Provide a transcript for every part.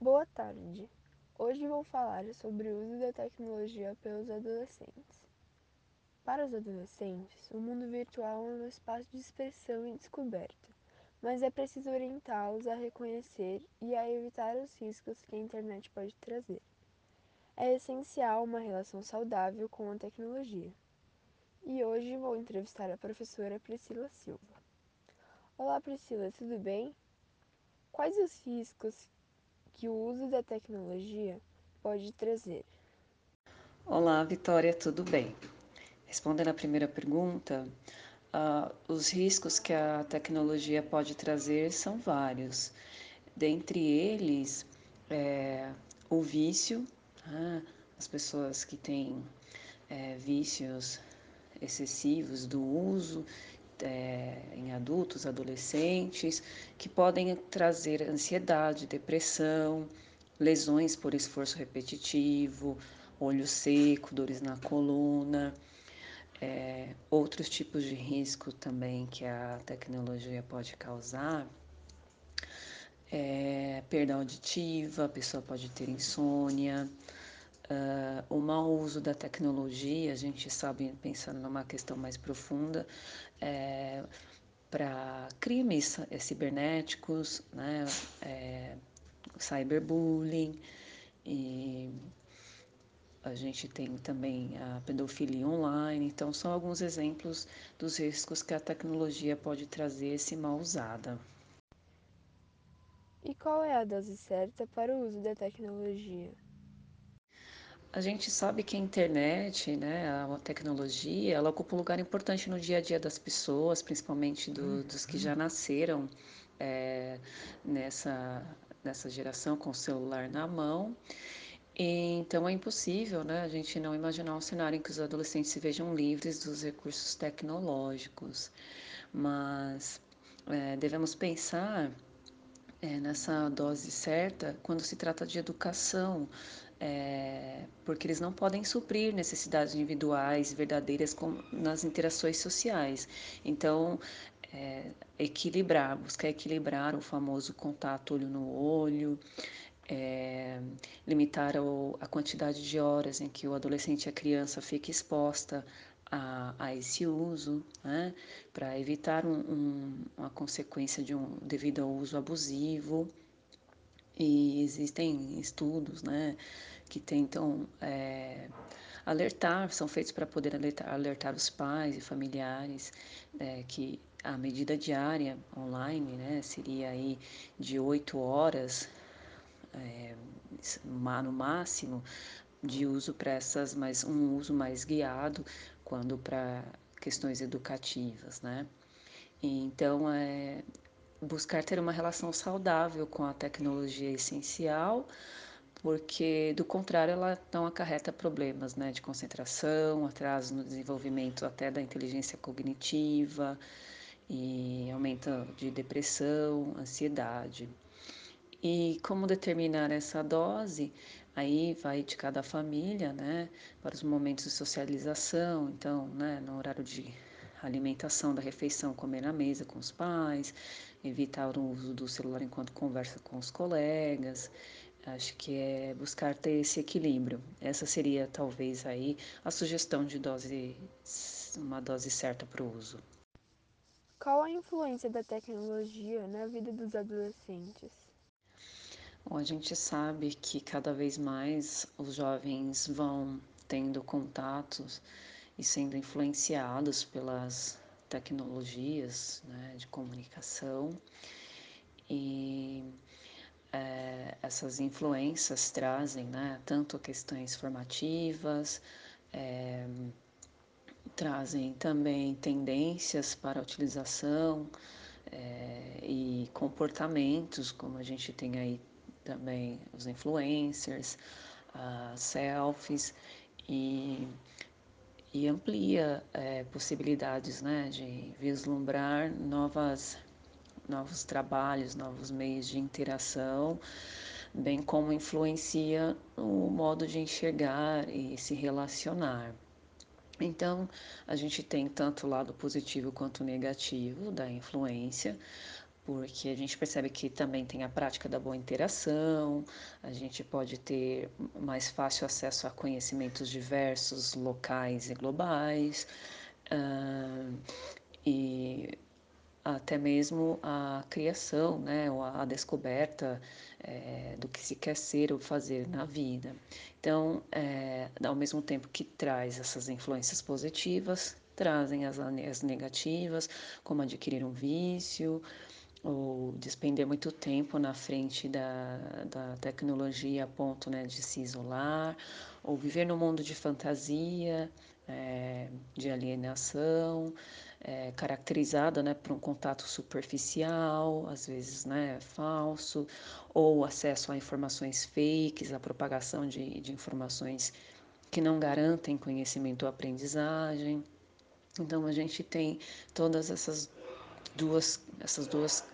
Boa tarde. Hoje vou falar sobre o uso da tecnologia pelos adolescentes. Para os adolescentes, o mundo virtual é um espaço de expressão e descoberta, mas é preciso orientá-los a reconhecer e a evitar os riscos que a internet pode trazer. É essencial uma relação saudável com a tecnologia. E hoje vou entrevistar a professora Priscila Silva. Olá, Priscila, tudo bem? Quais os riscos que o uso da tecnologia pode trazer? Olá, Vitória, tudo bem? Respondendo à primeira pergunta, uh, os riscos que a tecnologia pode trazer são vários. Dentre eles, é, o vício, né? as pessoas que têm é, vícios excessivos do uso é, em adultos, adolescentes, que podem trazer ansiedade, depressão, lesões por esforço repetitivo, olho seco, dores na coluna, é, outros tipos de risco também que a tecnologia pode causar. É, perda auditiva, a pessoa pode ter insônia, Uh, o mau uso da tecnologia, a gente sabe, pensando numa questão mais profunda, é, para crimes é, cibernéticos, né, é, cyberbullying, e a gente tem também a pedofilia online. Então, são alguns exemplos dos riscos que a tecnologia pode trazer se mal usada. E qual é a dose certa para o uso da tecnologia? A gente sabe que a internet, né, a tecnologia, ela ocupa um lugar importante no dia a dia das pessoas, principalmente do, dos que já nasceram é, nessa, nessa geração com o celular na mão. E, então é impossível né, a gente não imaginar um cenário em que os adolescentes se vejam livres dos recursos tecnológicos. Mas é, devemos pensar é, nessa dose certa quando se trata de educação, é, porque eles não podem suprir necessidades individuais verdadeiras com, nas interações sociais. Então, é, equilibrar, buscar equilibrar o famoso contato olho no olho, é, limitar a quantidade de horas em que o adolescente e a criança fica exposta a, a esse uso, né, para evitar um, um, uma consequência de um devido ao uso abusivo. E existem estudos, né, que tentam é, alertar, são feitos para poder alertar, alertar, os pais e familiares é, que a medida diária online, né, seria aí de oito horas é, no máximo de uso para essas, mas um uso mais guiado quando para questões educativas, né? Então é buscar ter uma relação saudável com a tecnologia essencial, porque do contrário ela não acarreta problemas, né, de concentração, atraso no desenvolvimento até da inteligência cognitiva e aumento de depressão, ansiedade. E como determinar essa dose? Aí vai de cada família, né, para os momentos de socialização. Então, né, no horário de alimentação da refeição, comer na mesa com os pais, evitar o uso do celular enquanto conversa com os colegas. Acho que é buscar ter esse equilíbrio. Essa seria talvez aí a sugestão de dose, uma dose certa para o uso. Qual a influência da tecnologia na vida dos adolescentes? Bom, a gente sabe que cada vez mais os jovens vão tendo contatos e sendo influenciados pelas tecnologias né, de comunicação. E é, essas influências trazem né, tanto questões formativas, é, trazem também tendências para a utilização é, e comportamentos, como a gente tem aí também os influencers, selfies e, e amplia é, possibilidades né, de vislumbrar novas, novos trabalhos, novos meios de interação, bem como influencia o modo de enxergar e se relacionar. Então, a gente tem tanto o lado positivo quanto o negativo da influência, porque a gente percebe que também tem a prática da boa interação, a gente pode ter mais fácil acesso a conhecimentos diversos, locais e globais, uh, e até mesmo a criação, né, ou a descoberta é, do que se quer ser ou fazer na vida. Então, é, ao mesmo tempo que traz essas influências positivas, trazem as, as negativas, como adquirir um vício, ou despender muito tempo na frente da, da tecnologia a ponto né, de se isolar, ou viver no mundo de fantasia, é, de alienação, é, caracterizada né, por um contato superficial, às vezes né, falso, ou acesso a informações fakes, a propagação de, de informações que não garantem conhecimento ou aprendizagem. Então a gente tem todas essas duas, essas duas,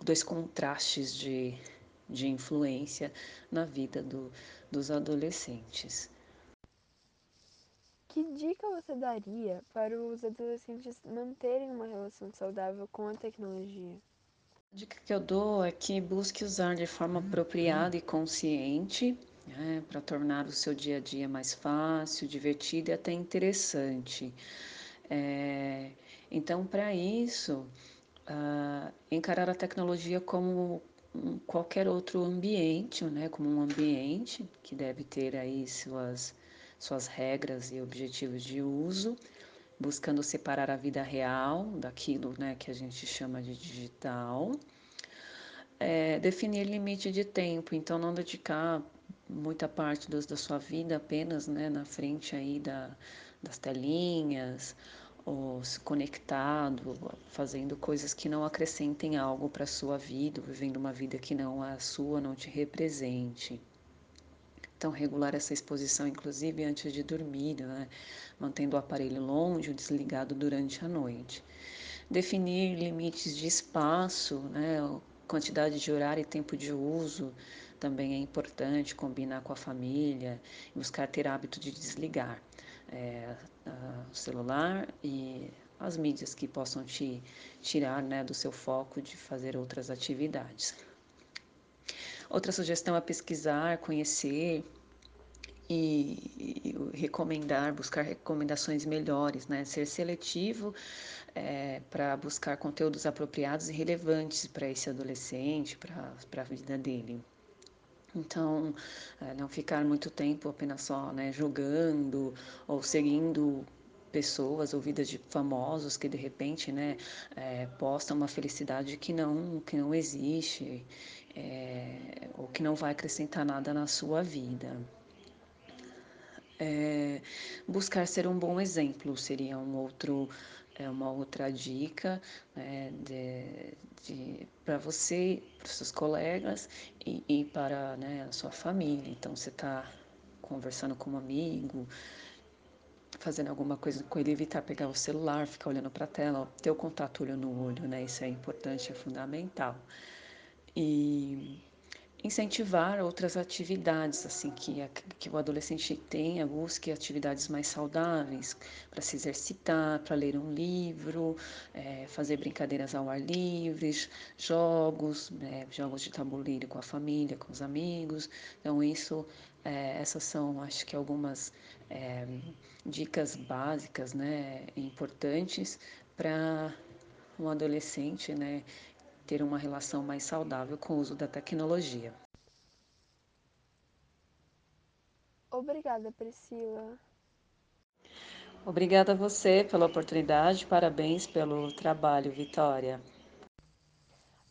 dois contrastes de, de influência na vida do, dos adolescentes. Que dica você daria para os adolescentes manterem uma relação saudável com a tecnologia? A dica que eu dou é que busque usar de forma apropriada e consciente né, para tornar o seu dia a dia mais fácil, divertido e até interessante. É, então, para isso, uh, encarar a tecnologia como qualquer outro ambiente, né, como um ambiente que deve ter aí suas, suas regras e objetivos de uso, buscando separar a vida real daquilo né, que a gente chama de digital. É, definir limite de tempo, então não dedicar muita parte dos, da sua vida apenas né, na frente aí da, das telinhas, ou se conectado, fazendo coisas que não acrescentem algo para a sua vida, vivendo uma vida que não é a sua, não te represente. Então, regular essa exposição, inclusive antes de dormir, né? mantendo o aparelho longe ou desligado durante a noite. Definir limites de espaço, né? quantidade de horário e tempo de uso também é importante, combinar com a família, buscar ter hábito de desligar é, o celular e as mídias que possam te tirar né, do seu foco de fazer outras atividades. Outra sugestão é pesquisar, conhecer e, e recomendar, buscar recomendações melhores, né? Ser seletivo é, para buscar conteúdos apropriados e relevantes para esse adolescente, para a vida dele. Então, é, não ficar muito tempo apenas só né, jogando ou seguindo pessoas ou vidas de famosos que de repente né, é, postam uma felicidade que não, que não existe é, ou que não vai acrescentar nada na sua vida. É, buscar ser um bom exemplo seria um outro, é, uma outra dica né, para você, para seus colegas e, e para né, a sua família. Então, você está conversando com um amigo, fazendo alguma coisa com ele, evitar pegar o celular, ficar olhando para a tela, ter o contato olho no olho, né? Isso é importante, é fundamental. E incentivar outras atividades, assim, que, a, que o adolescente tenha, busque atividades mais saudáveis, para se exercitar, para ler um livro, é, fazer brincadeiras ao ar livre, jogos, né, jogos de tabuleiro com a família, com os amigos. Então, isso, é, essas são, acho que, algumas é, dicas básicas, né, importantes para um adolescente, né, ter uma relação mais saudável com o uso da tecnologia. Obrigada, Priscila. Obrigada a você pela oportunidade, parabéns pelo trabalho, Vitória.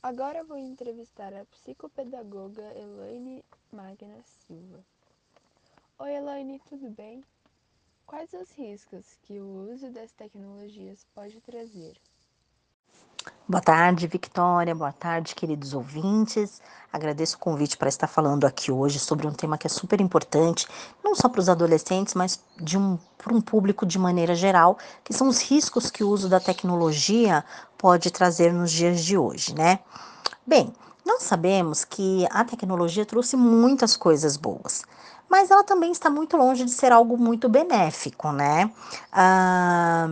Agora vou entrevistar a psicopedagoga Elaine Magna Silva. Oi, Elaine, tudo bem? Quais os riscos que o uso das tecnologias pode trazer? Boa tarde, Victoria. Boa tarde, queridos ouvintes. Agradeço o convite para estar falando aqui hoje sobre um tema que é super importante, não só para os adolescentes, mas de um, para um público de maneira geral, que são os riscos que o uso da tecnologia pode trazer nos dias de hoje, né? Bem, nós sabemos que a tecnologia trouxe muitas coisas boas, mas ela também está muito longe de ser algo muito benéfico, né? Ah,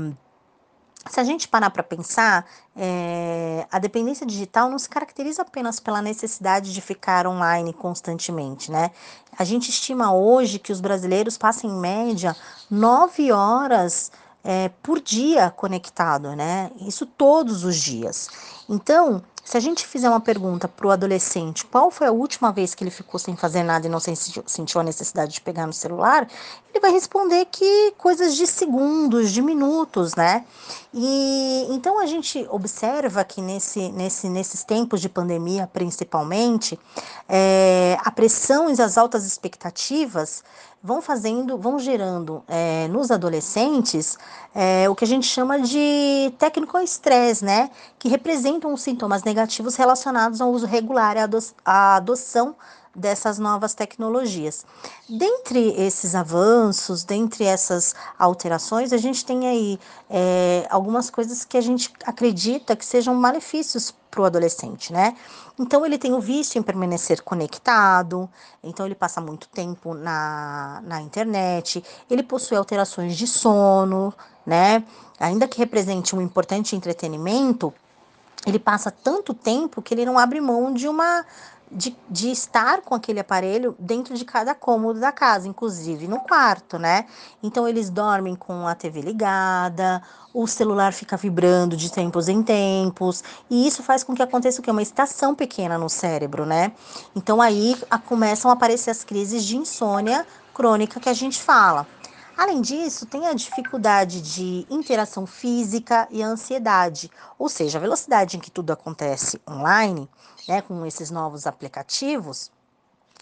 se a gente parar para pensar, é, a dependência digital não se caracteriza apenas pela necessidade de ficar online constantemente, né? A gente estima hoje que os brasileiros passam em média nove horas é, por dia conectado, né? Isso todos os dias. Então, se a gente fizer uma pergunta para o adolescente, qual foi a última vez que ele ficou sem fazer nada e não sentiu a necessidade de pegar no celular, ele vai responder que coisas de segundos, de minutos, né? E então a gente observa que nesse, nesse, nesses tempos de pandemia, principalmente, é, a pressão e as altas expectativas vão fazendo, vão gerando é, nos adolescentes é, o que a gente chama de técnico estresse, né? Que representam os sintomas negativos relacionados ao uso regular e à adoção dessas novas tecnologias. Dentre esses avanços, dentre essas alterações, a gente tem aí é, algumas coisas que a gente acredita que sejam malefícios para o adolescente, né? Então ele tem o vício em permanecer conectado, então ele passa muito tempo na, na internet, ele possui alterações de sono, né? Ainda que represente um importante entretenimento, ele passa tanto tempo que ele não abre mão de uma de, de estar com aquele aparelho dentro de cada cômodo da casa, inclusive no quarto, né? Então eles dormem com a TV ligada, o celular fica vibrando de tempos em tempos, e isso faz com que aconteça o que? Uma estação pequena no cérebro, né? Então aí a, começam a aparecer as crises de insônia crônica que a gente fala. Além disso, tem a dificuldade de interação física e a ansiedade, ou seja, a velocidade em que tudo acontece online, né, com esses novos aplicativos,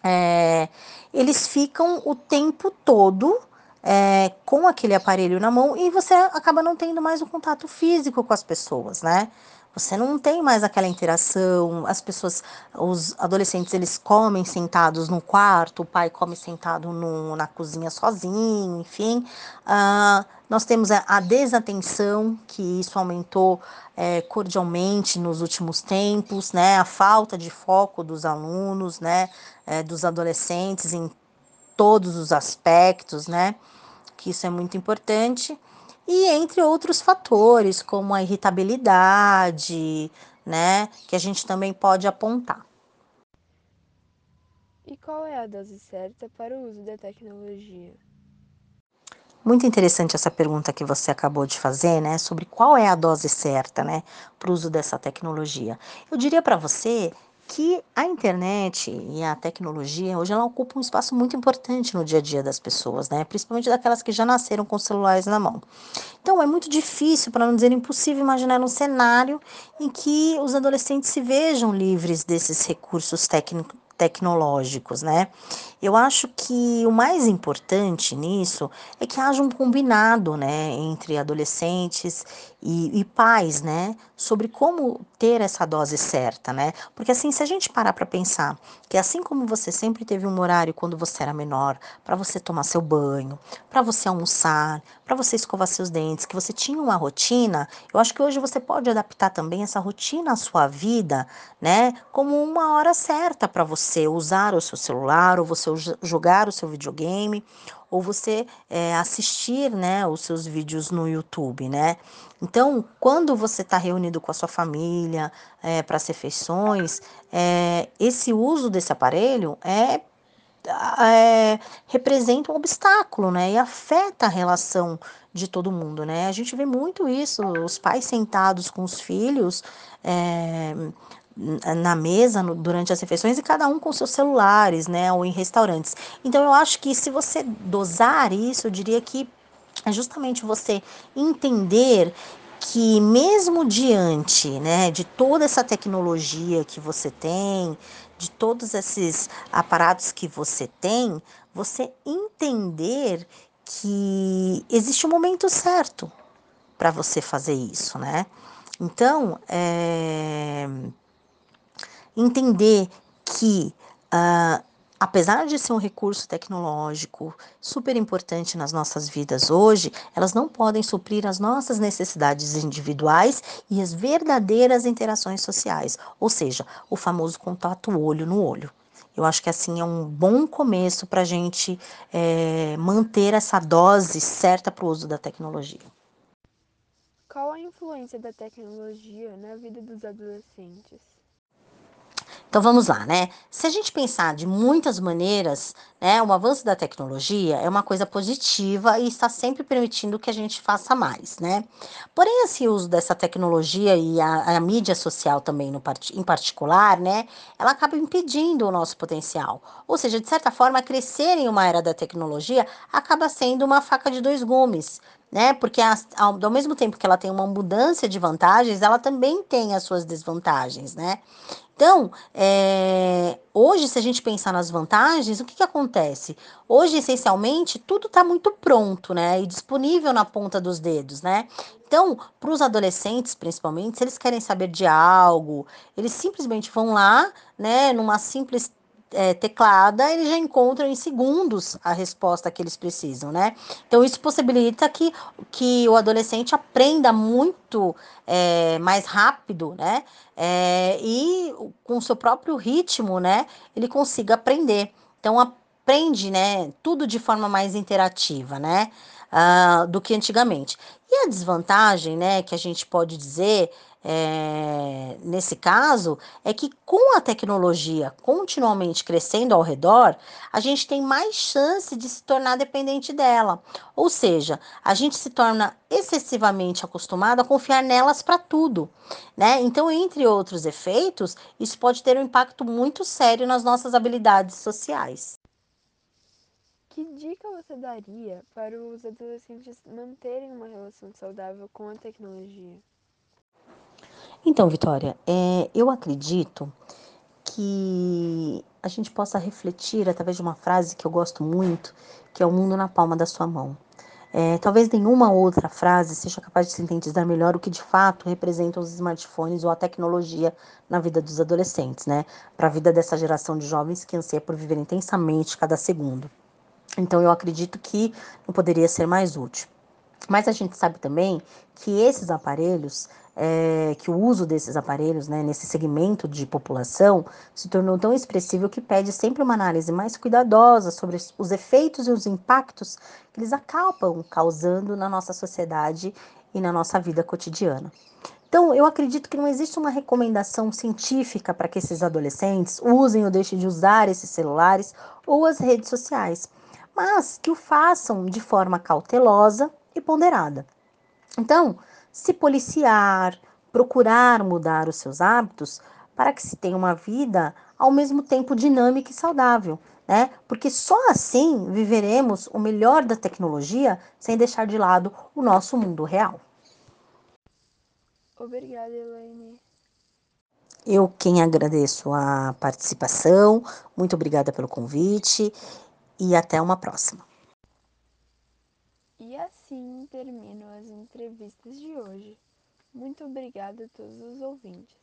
é, eles ficam o tempo todo é, com aquele aparelho na mão e você acaba não tendo mais o contato físico com as pessoas, né? Você não tem mais aquela interação, as pessoas, os adolescentes, eles comem sentados no quarto, o pai come sentado no, na cozinha sozinho, enfim. Uh, nós temos a, desatenção, que isso aumentou é, cordialmente nos últimos tempos, né? A falta de foco dos alunos, né? É, dos adolescentes em todos os aspectos, né? Que isso é muito importante e entre outros fatores, como a irritabilidade, né, que a gente também pode apontar. E qual é a dose certa para o uso da tecnologia? Muito interessante essa pergunta que você acabou de fazer, né, sobre qual é a dose certa, né, para o uso dessa tecnologia. Eu diria para você que a internet e a tecnologia hoje ela ocupa um espaço muito importante no dia a dia das pessoas, né? Principalmente daquelas que já nasceram com celulares na mão. Então é muito difícil, para não dizer impossível, imaginar um cenário em que os adolescentes se vejam livres desses recursos técnicos tecnológicos, né? Eu acho que o mais importante nisso é que haja um combinado, né, entre adolescentes e, e, pais, né, sobre como ter essa dose certa, né? Porque assim, se a gente parar para pensar que assim como você sempre teve um horário quando você era menor, para você tomar seu banho, para você almoçar, para você escovar seus dentes, que você tinha uma rotina, eu acho que hoje você pode adaptar também essa rotina à sua vida, né, como uma hora certa para você usar o seu celular ou você jogar o seu videogame ou você é, assistir né, os seus vídeos no YouTube, né? Então, quando você está reunido com a sua família é, para as refeições, é, esse uso desse aparelho é, é, representa um obstáculo, né? E afeta a relação de todo mundo, né? A gente vê muito isso, os pais sentados com os filhos, é, na mesa no, durante as refeições e cada um com seus celulares, né, ou em restaurantes. Então eu acho que se você dosar isso, eu diria que é justamente você entender que mesmo diante, né, de toda essa tecnologia que você tem, de todos esses aparatos que você tem, você entender que existe um momento certo para você fazer isso, né? Então, é, entender que, uh, apesar de ser um recurso tecnológico super importante nas nossas vidas hoje, elas não podem suprir as nossas necessidades individuais e as verdadeiras interações sociais, ou seja, o famoso contato olho no olho. Eu acho que assim é um bom começo para a gente é, manter essa dose certa para o uso da tecnologia. qual a influência da tecnologia na vida dos adolescentes? Então vamos lá, né? Se a gente pensar de muitas maneiras, né, o avanço da tecnologia é uma coisa positiva e está sempre permitindo que a gente faça mais, né? Porém, esse uso dessa tecnologia e a, a mídia social também no, em particular, né, ela acaba impedindo o nosso potencial. Ou seja, de certa forma, crescer em uma era da tecnologia acaba sendo uma faca de dois gumes, né? Porque ao, ao mesmo tempo que ela tem uma mudança de vantagens, ela também tem as suas desvantagens, né? Então, é, hoje, se a gente pensar nas vantagens, o que, que acontece? Hoje, essencialmente, tudo está muito pronto, né? E disponível na ponta dos dedos, né? Então, para os adolescentes, principalmente, se eles querem saber de algo, eles simplesmente vão lá, né, numa simples é, teclada, eles já encontram em segundos a resposta que eles precisam, né? Então, isso possibilita que, que o adolescente aprenda muito é, mais rápido, né? É, e com o seu próprio ritmo, né? Ele consiga aprender. Então, aprende, né? Tudo de forma mais interativa, né? Uh, do que antigamente. E a desvantagem, né, que a gente pode dizer é, nesse caso, é que com a tecnologia continuamente crescendo ao redor, a gente tem mais chance de se tornar dependente dela. Ou seja, a gente se torna excessivamente acostumado a confiar nelas para tudo. Né? Então, entre outros efeitos, isso pode ter um impacto muito sério nas nossas habilidades sociais. Que dica você daria para os adolescentes manterem uma relação saudável com a tecnologia? Então, Vitória, é, eu acredito que a gente possa refletir através de uma frase que eu gosto muito, que é o mundo na palma da sua mão. É, talvez nenhuma outra frase seja capaz de sintetizar melhor o que de fato representam os smartphones ou a tecnologia na vida dos adolescentes, né? Para a vida dessa geração de jovens que anseia por viver intensamente cada segundo. Então, eu acredito que não poderia ser mais útil. Mas a gente sabe também que esses aparelhos é, que o uso desses aparelhos né, nesse segmento de população se tornou tão expressivo que pede sempre uma análise mais cuidadosa sobre os efeitos e os impactos que eles acabam causando na nossa sociedade e na nossa vida cotidiana. Então, eu acredito que não existe uma recomendação científica para que esses adolescentes usem ou deixem de usar esses celulares ou as redes sociais, mas que o façam de forma cautelosa e ponderada. Então, se policiar, procurar mudar os seus hábitos para que se tenha uma vida ao mesmo tempo dinâmica e saudável, né? Porque só assim viveremos o melhor da tecnologia sem deixar de lado o nosso mundo real. Obrigada, Elaine. Eu quem agradeço a participação, muito obrigada pelo convite e até uma próxima. Assim termino as entrevistas de hoje. Muito obrigada a todos os ouvintes.